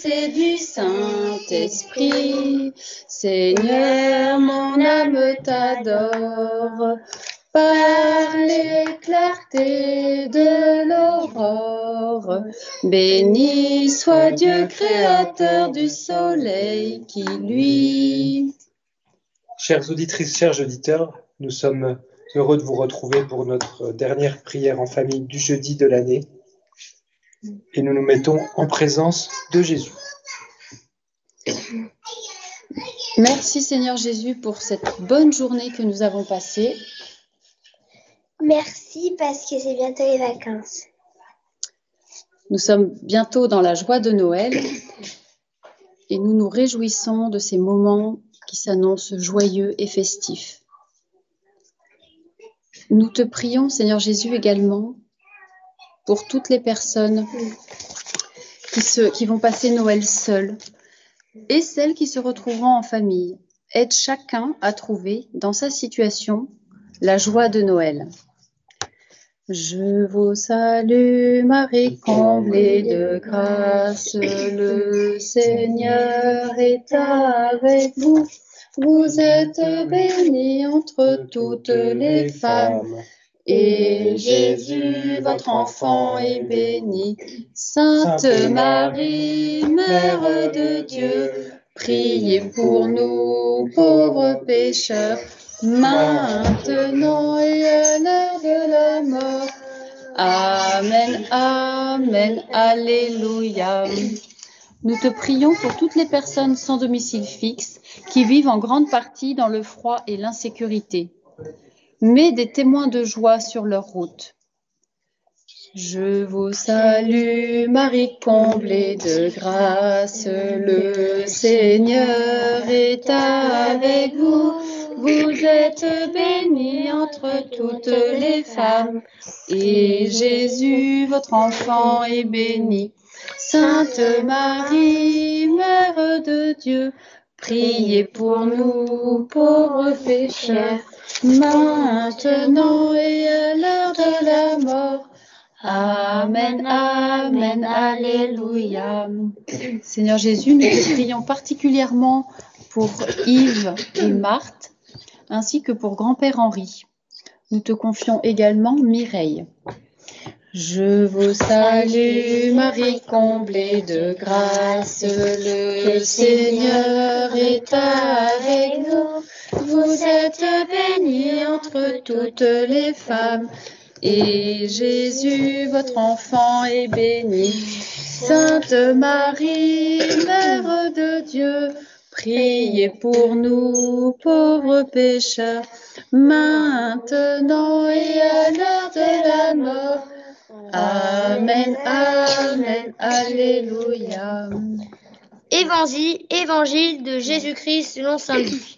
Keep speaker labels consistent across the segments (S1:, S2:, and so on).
S1: C'est du Saint-Esprit, Seigneur, mon âme t'adore. Par les clartés de l'aurore, béni soit Dieu créateur du soleil qui lui.
S2: Chères auditrices, chers auditeurs, nous sommes heureux de vous retrouver pour notre dernière prière en famille du jeudi de l'année et nous nous mettons en présence de Jésus.
S1: Merci Seigneur Jésus pour cette bonne journée que nous avons passée.
S3: Merci parce que c'est bientôt les vacances.
S1: Nous sommes bientôt dans la joie de Noël et nous nous réjouissons de ces moments qui s'annoncent joyeux et festifs. Nous te prions Seigneur Jésus également pour toutes les personnes qui, vont passer Noël seules et celles qui se retrouveront en famille. Aide chacun à trouver dans sa situation la joie de Noël. Je vous salue, Marie, comblée de grâce, le Seigneur est avec vous. Vous êtes bénie entre toutes les femmes et Jésus, votre enfant, est béni. Sainte Marie, Mère de Dieu, priez pour nous, pauvres pécheurs, maintenant et à l'heure de la mort. Amen, Amen, Alléluia. Nous te prions pour toutes les personnes sans domicile fixe qui vivent en grande partie dans le froid et l'insécurité mais des témoins de joie sur leur route. Je vous salue, Marie comblée de grâce, le Seigneur est avec vous. Vous êtes bénie entre toutes les femmes, et Jésus, votre enfant, est béni. Sainte Marie, Mère de Dieu, priez pour nous, pauvres pécheurs maintenant et à l'heure de la mort. Amen, Amen, Alléluia. Seigneur Jésus, nous te prions particulièrement pour Yves et Marthe, ainsi que pour grand-père Henri. Nous te confions également Mireille. Je vous salue, Marie comblée de grâce, le Seigneur est avec nous. Vous êtes bénie entre toutes les femmes, et Jésus, votre enfant, est béni. Sainte Marie, Mère de Dieu, priez pour nous, pauvres pécheurs, maintenant et à l'heure de la mort. Amen, Amen, Alléluia.
S4: Évangile, évangile de Jésus-Christ selon Saint Luc.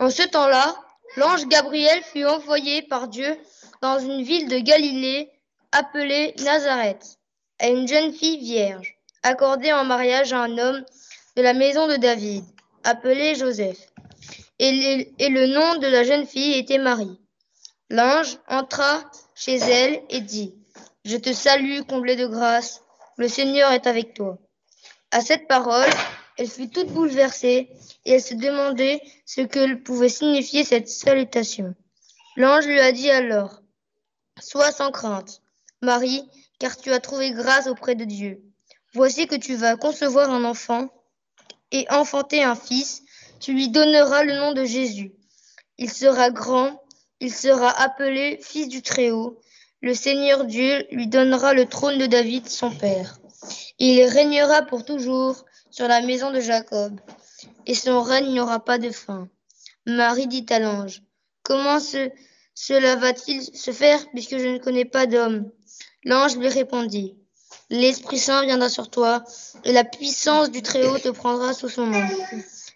S4: En ce temps-là, l'ange Gabriel fut envoyé par Dieu dans une ville de Galilée appelée Nazareth, à une jeune fille vierge, accordée en mariage à un homme de la maison de David, appelé Joseph. Et, le nom de la jeune fille était Marie. L'ange entra chez elle et dit, Je te salue, comblée de grâce, le Seigneur est avec toi. À cette parole, elle fut toute bouleversée et elle se demandait ce que pouvait signifier cette salutation. L'ange lui a dit alors, Sois sans crainte, Marie, car tu as trouvé grâce auprès de Dieu. Voici que tu vas concevoir un enfant et enfanter un fils, tu lui donneras le nom de Jésus. Il sera grand, il sera appelé Fils du Très-Haut. Le Seigneur Dieu lui donnera le trône de David, son père. Il régnera pour toujours sur la maison de Jacob, et son règne n'aura pas de fin. Marie dit à l'ange, Comment cela va-t-il se faire puisque je ne connais pas d'homme? L'ange lui répondit, L'Esprit Saint viendra sur toi, et la puissance du Très-Haut te prendra sous son nom.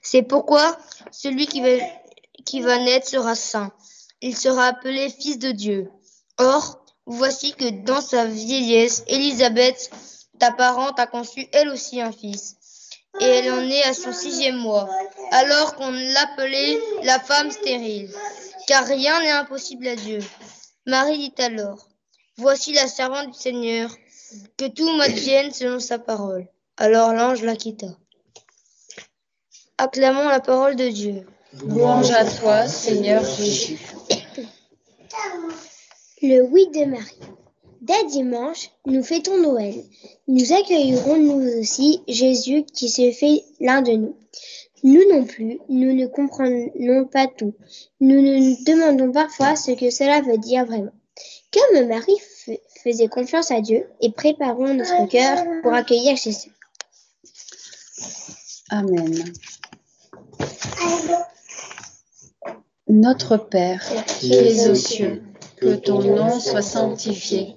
S4: C'est pourquoi celui qui va, qui va naître sera saint. Il sera appelé Fils de Dieu. Or, voici que dans sa vieillesse, Élisabeth, ta parente, a conçu elle aussi un fils et elle en est à son sixième mois, alors qu'on l'appelait la femme stérile, car rien n'est impossible à Dieu. Marie dit alors, Voici la servante du Seigneur, que tout m'advienne selon sa parole. Alors l'ange la quitta. Acclamons la parole de Dieu.
S1: Louange à toi, Seigneur Jésus.
S3: Le oui de Marie. Dès dimanche, nous fêtons Noël. Nous accueillerons nous aussi Jésus qui se fait l'un de nous. Nous non plus, nous ne comprenons pas tout. Nous nous demandons parfois ce que cela veut dire vraiment. Comme Marie faisait confiance à Dieu et préparons notre cœur pour accueillir Jésus.
S1: Amen. Notre Père, qui es aux cieux, que ton nom soit sanctifié,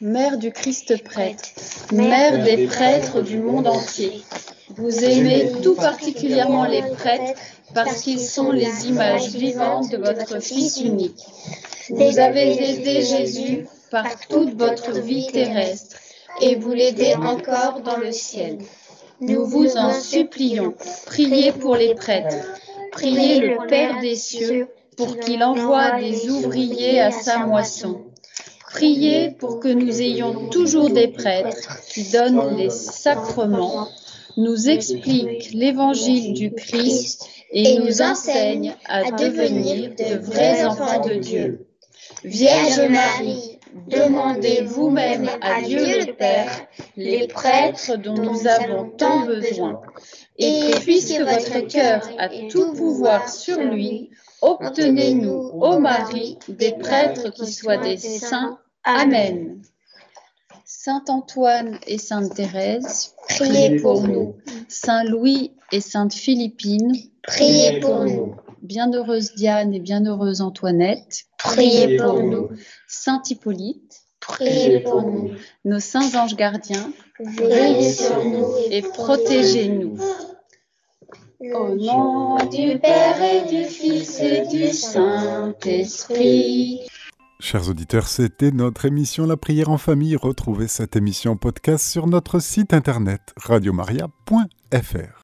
S1: Mère du Christ prêtre, Mère des prêtres du monde entier, vous aimez tout particulièrement les prêtres parce qu'ils sont les images vivantes de votre Fils unique. Vous avez aidé Jésus par toute votre vie terrestre et vous l'aidez encore dans le ciel. Nous vous en supplions, priez pour les prêtres, priez le Père des cieux pour qu'il envoie des ouvriers à sa moisson. Priez pour que nous ayons toujours des prêtres qui donnent les sacrements, nous expliquent l'évangile du Christ et nous enseignent à devenir de vrais enfants de Dieu. Vierge Marie, demandez vous-même à Dieu le Père les prêtres dont nous avons tant besoin. Et puisque votre cœur a tout pouvoir sur lui, obtenez-nous, ô Marie, des prêtres qui soient des saints. Amen. Saint Antoine et Sainte Thérèse, priez pour nous. Saint Louis et Sainte Philippine,
S3: Priez pour nous.
S1: Bienheureuse Diane et bienheureuse Antoinette,
S3: Priez pour nous.
S1: Saint Hippolyte,
S3: Priez pour nous.
S1: nos saints anges gardiens,
S3: Veillez sur nous
S1: et protégez-nous. Au nom du Père et du Fils et du Saint-Esprit.
S5: Chers auditeurs, c'était notre émission La prière en famille. Retrouvez cette émission podcast sur notre site internet radiomaria.fr.